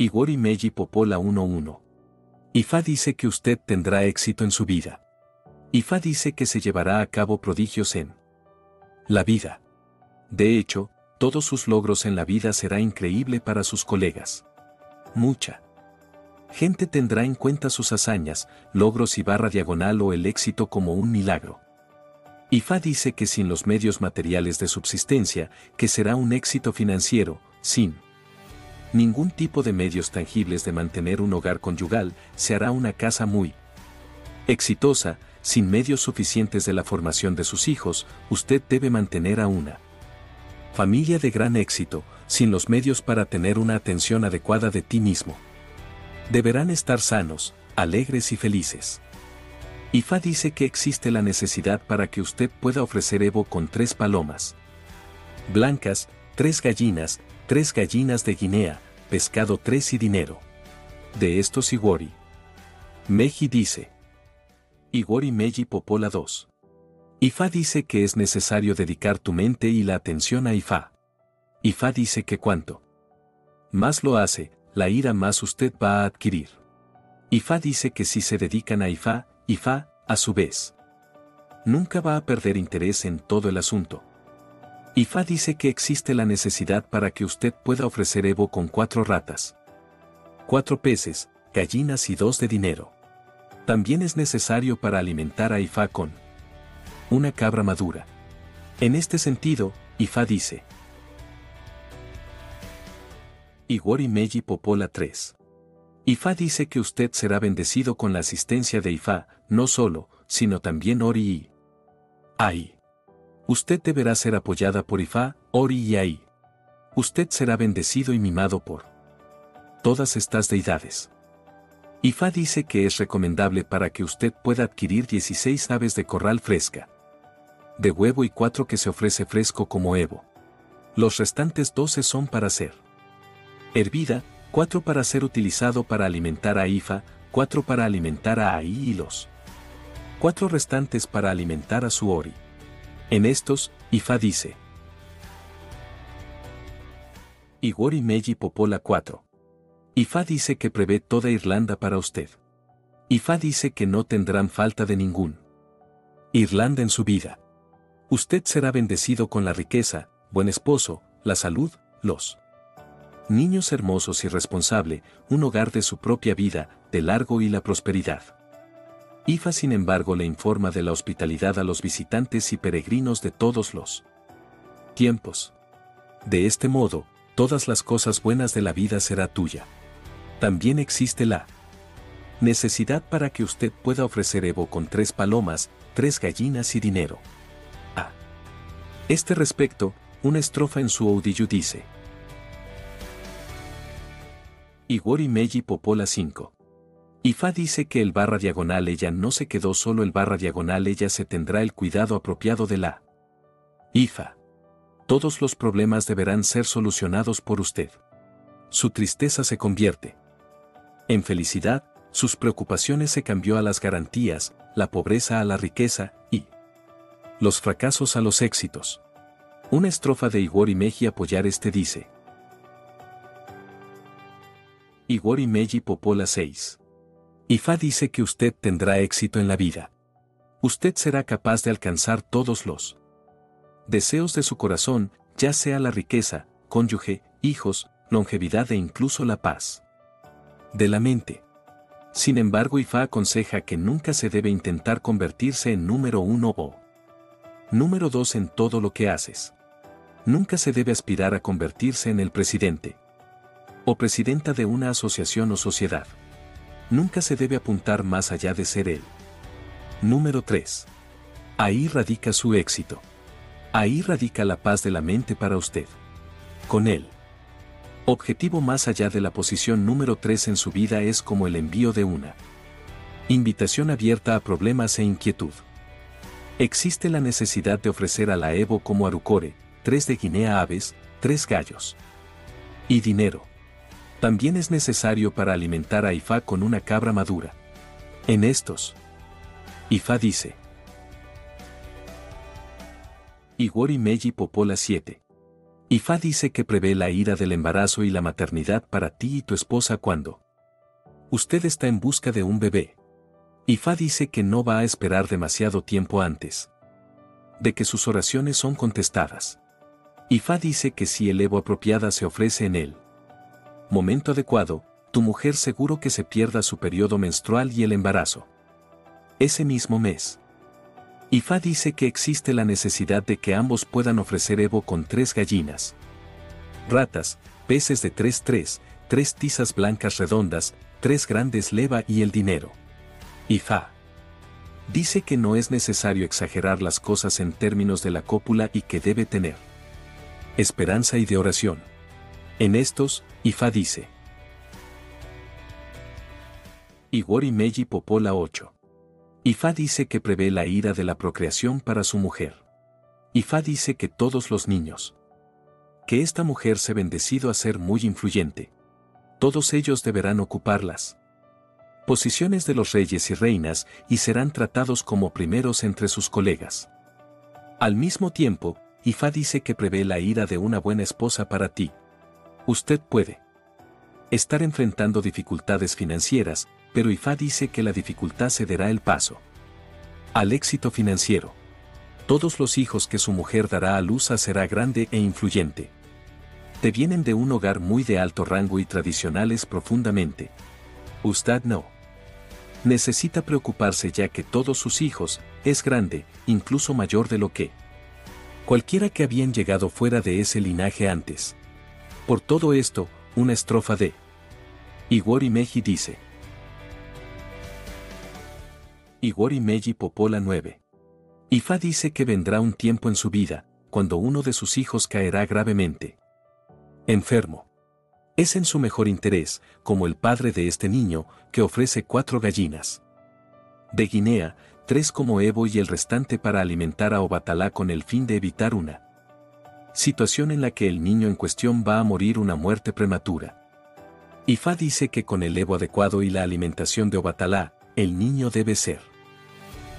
Igor Meji Popola 11. Ifa dice que usted tendrá éxito en su vida. Ifa dice que se llevará a cabo prodigios en la vida. De hecho, todos sus logros en la vida será increíble para sus colegas. Mucha gente tendrá en cuenta sus hazañas, logros y barra diagonal o el éxito como un milagro. Ifa dice que sin los medios materiales de subsistencia, que será un éxito financiero, sin ningún tipo de medios tangibles de mantener un hogar conyugal, se hará una casa muy exitosa, sin medios suficientes de la formación de sus hijos, usted debe mantener a una familia de gran éxito, sin los medios para tener una atención adecuada de ti mismo. Deberán estar sanos, alegres y felices. IFA dice que existe la necesidad para que usted pueda ofrecer Evo con tres palomas blancas, tres gallinas, tres gallinas de Guinea, pescado tres y dinero. De estos Igori. Meji dice. Igori Meji Popola 2. Ifa dice que es necesario dedicar tu mente y la atención a Ifa. Ifa dice que cuanto más lo hace, la ira más usted va a adquirir. Ifa dice que si se dedican a Ifa, Ifa, a su vez, nunca va a perder interés en todo el asunto. IFA dice que existe la necesidad para que usted pueda ofrecer Evo con cuatro ratas, cuatro peces, gallinas y dos de dinero. También es necesario para alimentar a IFA con una cabra madura. En este sentido, IFA dice, Igori Meji Popola 3. IFA dice que usted será bendecido con la asistencia de IFA, no solo, sino también Ori y Ai. Usted deberá ser apoyada por Ifá, Ori y Ai. Usted será bendecido y mimado por todas estas deidades. Ifá dice que es recomendable para que usted pueda adquirir 16 aves de corral fresca. De huevo y 4 que se ofrece fresco como Evo. Los restantes 12 son para ser hervida, 4 para ser utilizado para alimentar a Ifa, 4 para alimentar a Ai y los 4 restantes para alimentar a su Ori. En estos, Ifa dice. Igori Meji Popola 4. Ifa dice que prevé toda Irlanda para usted. Ifa dice que no tendrán falta de ningún. Irlanda en su vida. Usted será bendecido con la riqueza, buen esposo, la salud, los niños hermosos y responsable, un hogar de su propia vida, de largo y la prosperidad. IFA sin embargo le informa de la hospitalidad a los visitantes y peregrinos de todos los tiempos. De este modo, todas las cosas buenas de la vida será tuya. También existe la necesidad para que usted pueda ofrecer Evo con tres palomas, tres gallinas y dinero. A este respecto, una estrofa en su Oudillo dice. Meji Popola 5. IFA dice que el barra diagonal ella no se quedó solo el barra diagonal ella se tendrá el cuidado apropiado de la IFA. Todos los problemas deberán ser solucionados por usted. Su tristeza se convierte en felicidad, sus preocupaciones se cambió a las garantías, la pobreza a la riqueza y los fracasos a los éxitos. Una estrofa de Igor Meji apoyar este dice. Igor Meji Popola 6. Ifa dice que usted tendrá éxito en la vida. Usted será capaz de alcanzar todos los deseos de su corazón, ya sea la riqueza, cónyuge, hijos, longevidad e incluso la paz de la mente. Sin embargo, Ifa aconseja que nunca se debe intentar convertirse en número uno o número dos en todo lo que haces. Nunca se debe aspirar a convertirse en el presidente o presidenta de una asociación o sociedad. Nunca se debe apuntar más allá de ser él. Número 3. Ahí radica su éxito. Ahí radica la paz de la mente para usted. Con él. Objetivo más allá de la posición número 3 en su vida es como el envío de una invitación abierta a problemas e inquietud. Existe la necesidad de ofrecer a la Evo como Arucore, tres de Guinea aves, tres gallos. Y dinero también es necesario para alimentar a Ifá con una cabra madura. En estos, Ifá dice, Igori Meji Popola 7. Ifá dice que prevé la ira del embarazo y la maternidad para ti y tu esposa cuando usted está en busca de un bebé. Ifá dice que no va a esperar demasiado tiempo antes de que sus oraciones son contestadas. Ifá dice que si el Evo apropiada se ofrece en él, momento adecuado, tu mujer seguro que se pierda su periodo menstrual y el embarazo. Ese mismo mes. Ifá dice que existe la necesidad de que ambos puedan ofrecer Evo con tres gallinas. Ratas, peces de 3-3, tres tizas blancas redondas, tres grandes leva y el dinero. Ifá. Dice que no es necesario exagerar las cosas en términos de la cópula y que debe tener esperanza y de oración. En estos, Ifá dice. Igori Meiji Popola 8. Ifá dice que prevé la ira de la procreación para su mujer. Ifá dice que todos los niños. Que esta mujer se bendecido a ser muy influyente. Todos ellos deberán ocuparlas. Posiciones de los reyes y reinas y serán tratados como primeros entre sus colegas. Al mismo tiempo, Ifá dice que prevé la ira de una buena esposa para ti. Usted puede estar enfrentando dificultades financieras, pero Ifá dice que la dificultad cederá el paso al éxito financiero. Todos los hijos que su mujer dará a luz será grande e influyente. Te vienen de un hogar muy de alto rango y tradicionales profundamente. Usted no. Necesita preocuparse ya que todos sus hijos, es grande, incluso mayor de lo que cualquiera que habían llegado fuera de ese linaje antes. Por todo esto, una estrofa de Igor Meji dice, Igori Meiji Popola 9. Ifa dice que vendrá un tiempo en su vida, cuando uno de sus hijos caerá gravemente. Enfermo. Es en su mejor interés, como el padre de este niño, que ofrece cuatro gallinas. De Guinea, tres como Evo y el restante para alimentar a Obatalá con el fin de evitar una situación en la que el niño en cuestión va a morir una muerte prematura. Ifa dice que con el Evo adecuado y la alimentación de Obatalá, el niño debe ser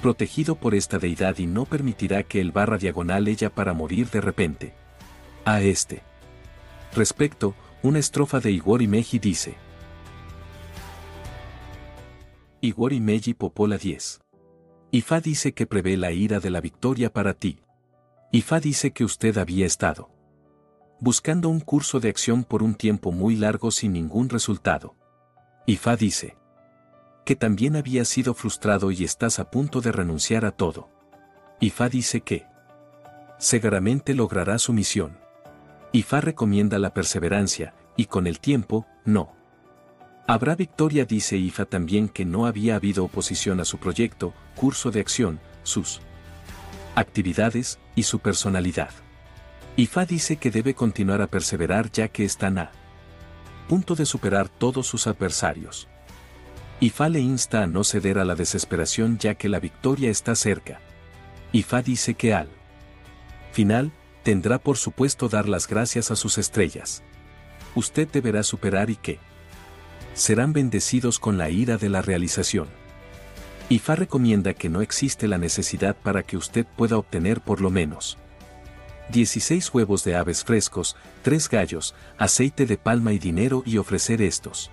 protegido por esta deidad y no permitirá que el barra diagonal ella para morir de repente. A este respecto, una estrofa de Igor Meji dice: Igor Meji Popola 10. Ifá dice que prevé la ira de la victoria para ti. Ifá dice que usted había estado buscando un curso de acción por un tiempo muy largo sin ningún resultado. Ifá dice: que también había sido frustrado y estás a punto de renunciar a todo. Ifá dice que seguramente logrará su misión. Ifá recomienda la perseverancia, y con el tiempo, no. Habrá victoria dice Ifa también que no había habido oposición a su proyecto, curso de acción, sus actividades y su personalidad. Ifa dice que debe continuar a perseverar ya que están a punto de superar todos sus adversarios. Ifá le insta a no ceder a la desesperación ya que la victoria está cerca. Ifá dice que al final, tendrá por supuesto dar las gracias a sus estrellas. Usted deberá superar y que serán bendecidos con la ira de la realización. Ifá recomienda que no existe la necesidad para que usted pueda obtener por lo menos 16 huevos de aves frescos, 3 gallos, aceite de palma y dinero y ofrecer estos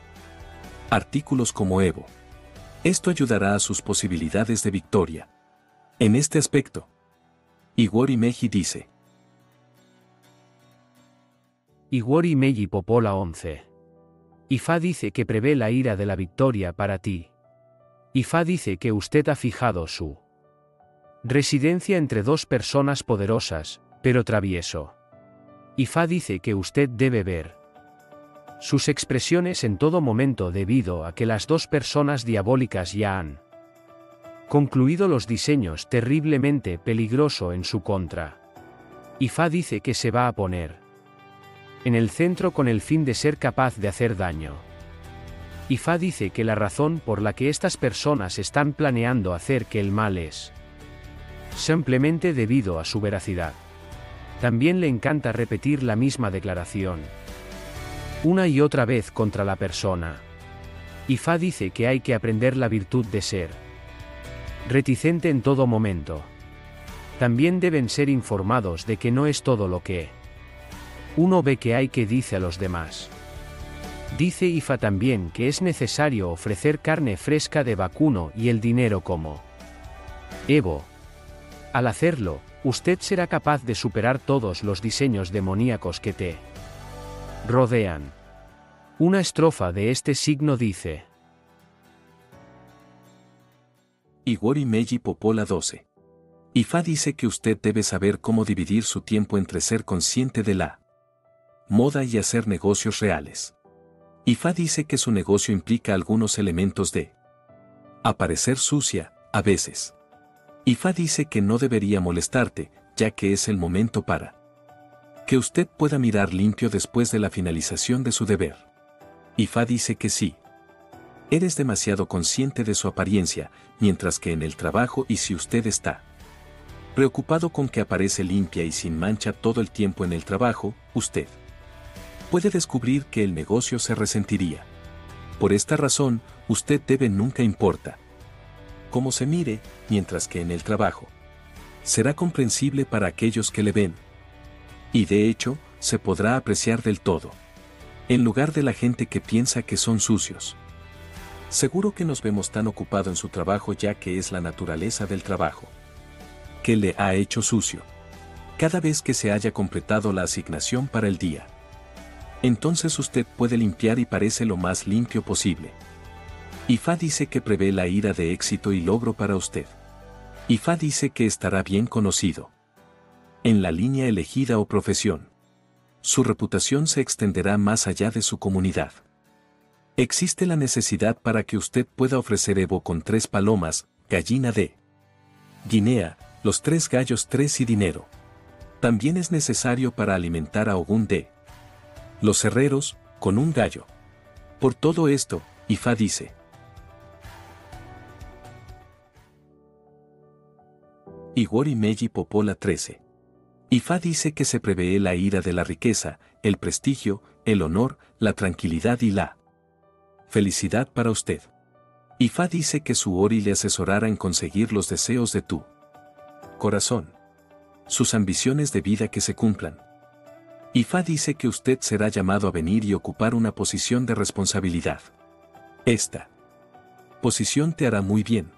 artículos como Evo. Esto ayudará a sus posibilidades de victoria. En este aspecto, Igor Meji dice. Igor Meji Popola 11. Ifá dice que prevé la ira de la victoria para ti. Ifá dice que usted ha fijado su residencia entre dos personas poderosas, pero travieso. Ifá dice que usted debe ver sus expresiones en todo momento debido a que las dos personas diabólicas ya han concluido los diseños terriblemente peligroso en su contra. Ifá dice que se va a poner en el centro con el fin de ser capaz de hacer daño. Ifá dice que la razón por la que estas personas están planeando hacer que el mal es simplemente debido a su veracidad. También le encanta repetir la misma declaración una y otra vez contra la persona. Ifá dice que hay que aprender la virtud de ser reticente en todo momento. También deben ser informados de que no es todo lo que uno ve que hay que dice a los demás. Dice Ifa también que es necesario ofrecer carne fresca de vacuno y el dinero como Evo. Al hacerlo, usted será capaz de superar todos los diseños demoníacos que te rodean. Una estrofa de este signo dice. Igori Meiji Popola 12. Ifa dice que usted debe saber cómo dividir su tiempo entre ser consciente de la moda y hacer negocios reales. Ifa dice que su negocio implica algunos elementos de aparecer sucia, a veces. Ifa dice que no debería molestarte, ya que es el momento para que usted pueda mirar limpio después de la finalización de su deber. Ifa dice que sí. Eres demasiado consciente de su apariencia, mientras que en el trabajo y si usted está preocupado con que aparece limpia y sin mancha todo el tiempo en el trabajo, usted puede descubrir que el negocio se resentiría. Por esta razón, usted debe nunca importa cómo se mire, mientras que en el trabajo será comprensible para aquellos que le ven. Y de hecho, se podrá apreciar del todo. En lugar de la gente que piensa que son sucios. Seguro que nos vemos tan ocupado en su trabajo ya que es la naturaleza del trabajo. Que le ha hecho sucio. Cada vez que se haya completado la asignación para el día. Entonces usted puede limpiar y parece lo más limpio posible. Ifa dice que prevé la ira de éxito y logro para usted. Ifa dice que estará bien conocido. En la línea elegida o profesión. Su reputación se extenderá más allá de su comunidad. Existe la necesidad para que usted pueda ofrecer Evo con tres palomas, gallina de Guinea, los tres gallos tres y dinero. También es necesario para alimentar a Ogún de los herreros, con un gallo. Por todo esto, Ifa dice. Igori Meiji Popola 13. Ifa dice que se prevé la ira de la riqueza, el prestigio, el honor, la tranquilidad y la felicidad para usted. Ifa dice que su Ori le asesorará en conseguir los deseos de tu corazón. Sus ambiciones de vida que se cumplan. Ifa dice que usted será llamado a venir y ocupar una posición de responsabilidad. Esta posición te hará muy bien.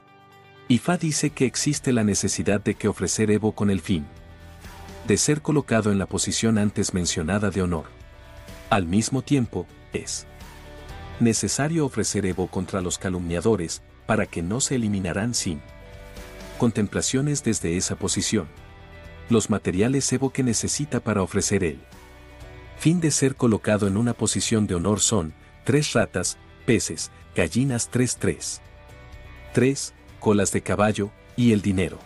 Ifa dice que existe la necesidad de que ofrecer Evo con el fin de ser colocado en la posición antes mencionada de honor. Al mismo tiempo, es necesario ofrecer Evo contra los calumniadores, para que no se eliminarán sin contemplaciones desde esa posición. Los materiales Evo que necesita para ofrecer él fin de ser colocado en una posición de honor son, tres ratas, peces, gallinas 3-3. 3. Colas de caballo, y el dinero.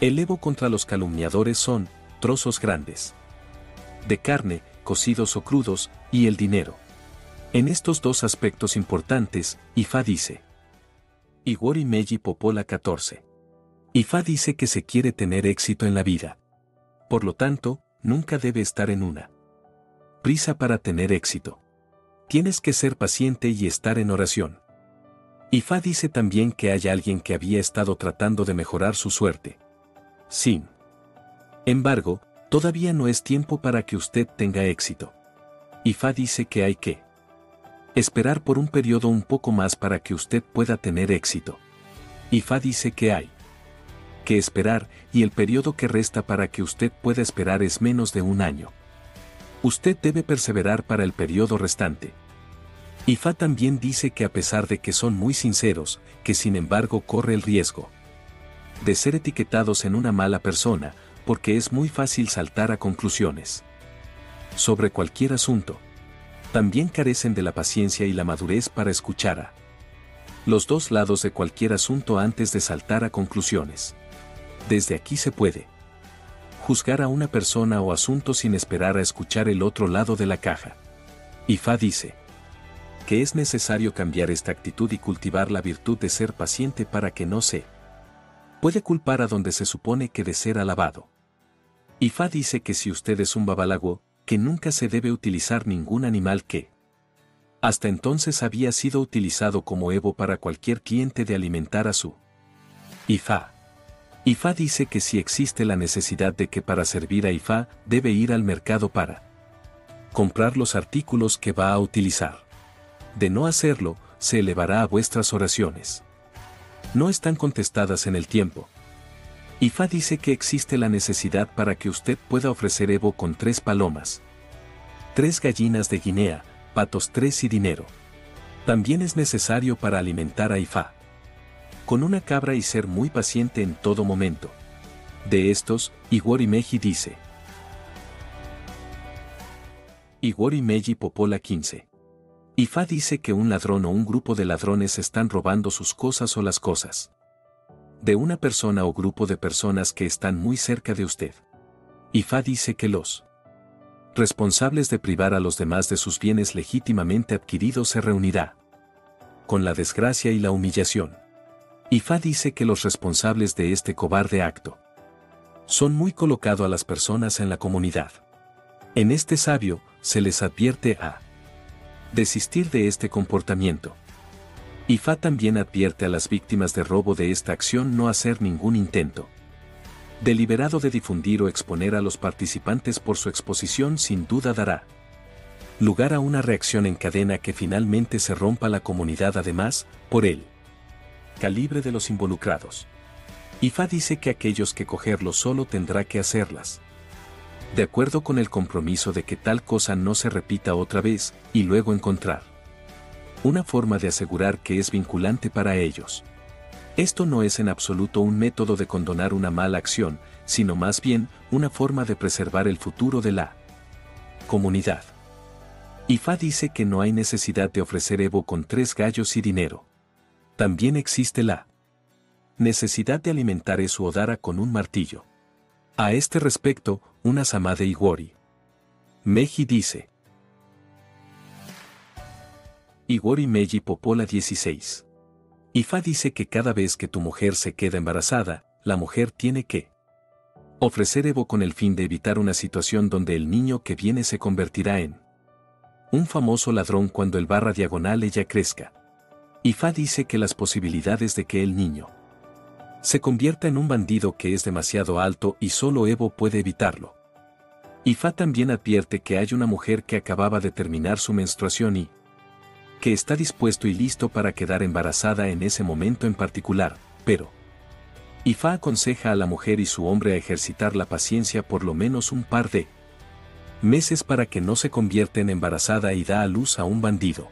El Evo contra los calumniadores son, trozos grandes. De carne, cocidos o crudos, y el dinero. En estos dos aspectos importantes, Ifa dice. Igori Meiji Popola 14. Ifa dice que se quiere tener éxito en la vida. Por lo tanto, nunca debe estar en una prisa para tener éxito. Tienes que ser paciente y estar en oración. Ifa dice también que hay alguien que había estado tratando de mejorar su suerte. Sin embargo, todavía no es tiempo para que usted tenga éxito. Ifa dice que hay que esperar por un periodo un poco más para que usted pueda tener éxito. Ifa dice que hay que esperar y el periodo que resta para que usted pueda esperar es menos de un año. Usted debe perseverar para el periodo restante. Ifa también dice que a pesar de que son muy sinceros, que sin embargo corre el riesgo de ser etiquetados en una mala persona, porque es muy fácil saltar a conclusiones sobre cualquier asunto. También carecen de la paciencia y la madurez para escuchar a los dos lados de cualquier asunto antes de saltar a conclusiones. Desde aquí se puede juzgar a una persona o asunto sin esperar a escuchar el otro lado de la caja. Ifa dice que es necesario cambiar esta actitud y cultivar la virtud de ser paciente para que no se puede culpar a donde se supone que de ser alabado. Ifa dice que si usted es un babalago, que nunca se debe utilizar ningún animal que hasta entonces había sido utilizado como Evo para cualquier cliente de alimentar a su Ifa. Ifa dice que si existe la necesidad de que para servir a Ifa debe ir al mercado para comprar los artículos que va a utilizar. De no hacerlo, se elevará a vuestras oraciones. No están contestadas en el tiempo. Ifa dice que existe la necesidad para que usted pueda ofrecer Evo con tres palomas, tres gallinas de Guinea, patos tres y dinero. También es necesario para alimentar a Ifa. Con una cabra y ser muy paciente en todo momento. De estos, Igor Meji dice. Igor Meji Popola 15. Ifa dice que un ladrón o un grupo de ladrones están robando sus cosas o las cosas. De una persona o grupo de personas que están muy cerca de usted. Ifa dice que los responsables de privar a los demás de sus bienes legítimamente adquiridos se reunirá con la desgracia y la humillación. Ifa dice que los responsables de este cobarde acto son muy colocado a las personas en la comunidad. En este sabio, se les advierte a desistir de este comportamiento. Ifa también advierte a las víctimas de robo de esta acción no hacer ningún intento. Deliberado de difundir o exponer a los participantes por su exposición sin duda dará lugar a una reacción en cadena que finalmente se rompa la comunidad además, por el calibre de los involucrados. Ifa dice que aquellos que cogerlo solo tendrá que hacerlas de acuerdo con el compromiso de que tal cosa no se repita otra vez, y luego encontrar una forma de asegurar que es vinculante para ellos. Esto no es en absoluto un método de condonar una mala acción, sino más bien una forma de preservar el futuro de la comunidad. Ifa dice que no hay necesidad de ofrecer Evo con tres gallos y dinero. También existe la necesidad de alimentar su Odara con un martillo. A este respecto, una sama de Igori. Meji dice. Igori Meji Popola 16. Ifa dice que cada vez que tu mujer se queda embarazada, la mujer tiene que ofrecer Evo con el fin de evitar una situación donde el niño que viene se convertirá en un famoso ladrón cuando el barra diagonal ella crezca. Ifa dice que las posibilidades de que el niño se convierta en un bandido que es demasiado alto y solo Evo puede evitarlo. Ifa también advierte que hay una mujer que acababa de terminar su menstruación y que está dispuesto y listo para quedar embarazada en ese momento en particular, pero Ifa aconseja a la mujer y su hombre a ejercitar la paciencia por lo menos un par de meses para que no se convierta en embarazada y da a luz a un bandido.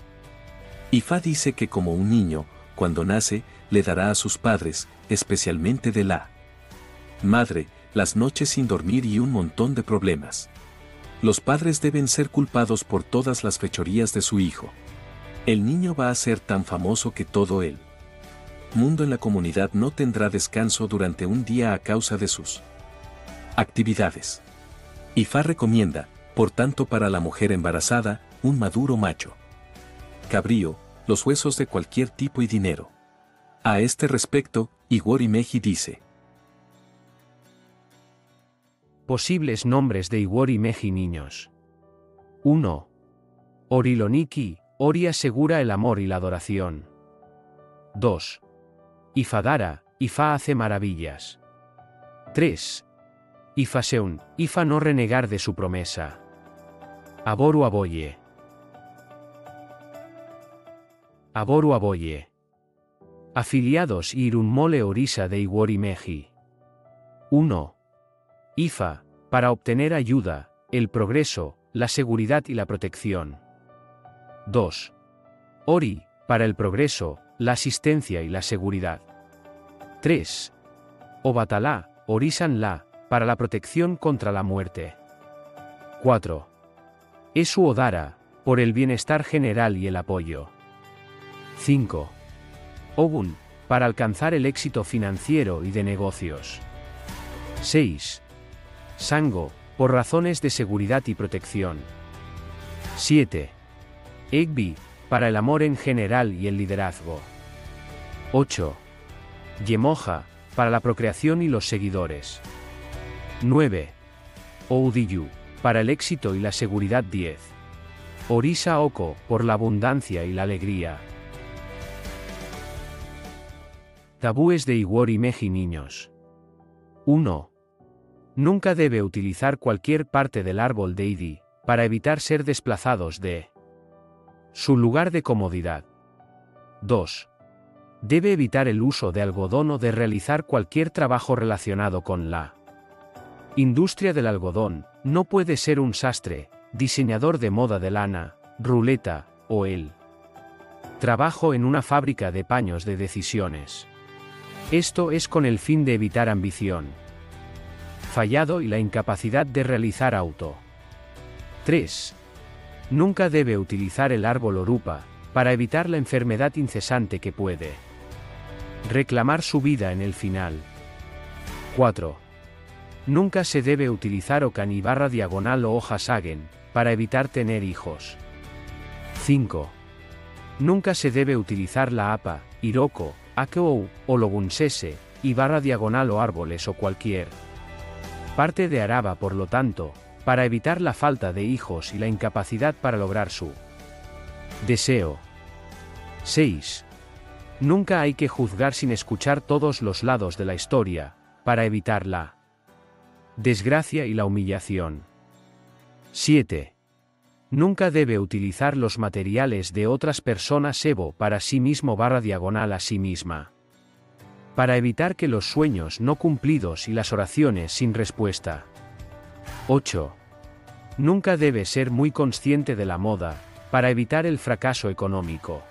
Ifa dice que como un niño, cuando nace, le dará a sus padres, especialmente de la madre, las noches sin dormir y un montón de problemas. Los padres deben ser culpados por todas las fechorías de su hijo. El niño va a ser tan famoso que todo el mundo en la comunidad no tendrá descanso durante un día a causa de sus actividades. Ifa recomienda, por tanto para la mujer embarazada, un maduro macho. Cabrío, los huesos de cualquier tipo y dinero. A este respecto, Igor Meji dice. Posibles nombres de Igor Meji niños. 1. Oriloniki, Ori asegura el amor y la adoración. 2. Ifadara, Ifa hace maravillas. 3. Ifaseun, Ifa no renegar de su promesa. Aboru Aboye. Aboru Aboye. Afiliados Irunmole Orisa de Meji. 1. IFA, para obtener ayuda, el progreso, la seguridad y la protección. 2. Ori, para el progreso, la asistencia y la seguridad. 3. Obatalá, Orisan La, para la protección contra la muerte. 4. Esu Odara, por el bienestar general y el apoyo. 5. Ogun, para alcanzar el éxito financiero y de negocios. 6. Sango, por razones de seguridad y protección. 7. Egbi, para el amor en general y el liderazgo. 8. Yemoja, para la procreación y los seguidores. 9. Oudiyu, para el éxito y la seguridad 10. Orisa Oko, por la abundancia y la alegría. Tabúes de Iwori Meji Niños. 1. Nunca debe utilizar cualquier parte del árbol de Idi, para evitar ser desplazados de su lugar de comodidad. 2. Debe evitar el uso de algodón o de realizar cualquier trabajo relacionado con la industria del algodón, no puede ser un sastre, diseñador de moda de lana, ruleta, o el trabajo en una fábrica de paños de decisiones. Esto es con el fin de evitar ambición, fallado y la incapacidad de realizar auto. 3. Nunca debe utilizar el árbol orupa, para evitar la enfermedad incesante que puede reclamar su vida en el final. 4. Nunca se debe utilizar ocan barra diagonal o hoja sagen, para evitar tener hijos. 5. Nunca se debe utilizar la APA, Iroko, Akou, o Logunsese, y barra diagonal o árboles o cualquier parte de Araba por lo tanto, para evitar la falta de hijos y la incapacidad para lograr su deseo. 6. Nunca hay que juzgar sin escuchar todos los lados de la historia, para evitar la desgracia y la humillación. 7. Nunca debe utilizar los materiales de otras personas Evo para sí mismo barra diagonal a sí misma. Para evitar que los sueños no cumplidos y las oraciones sin respuesta. 8. Nunca debe ser muy consciente de la moda, para evitar el fracaso económico.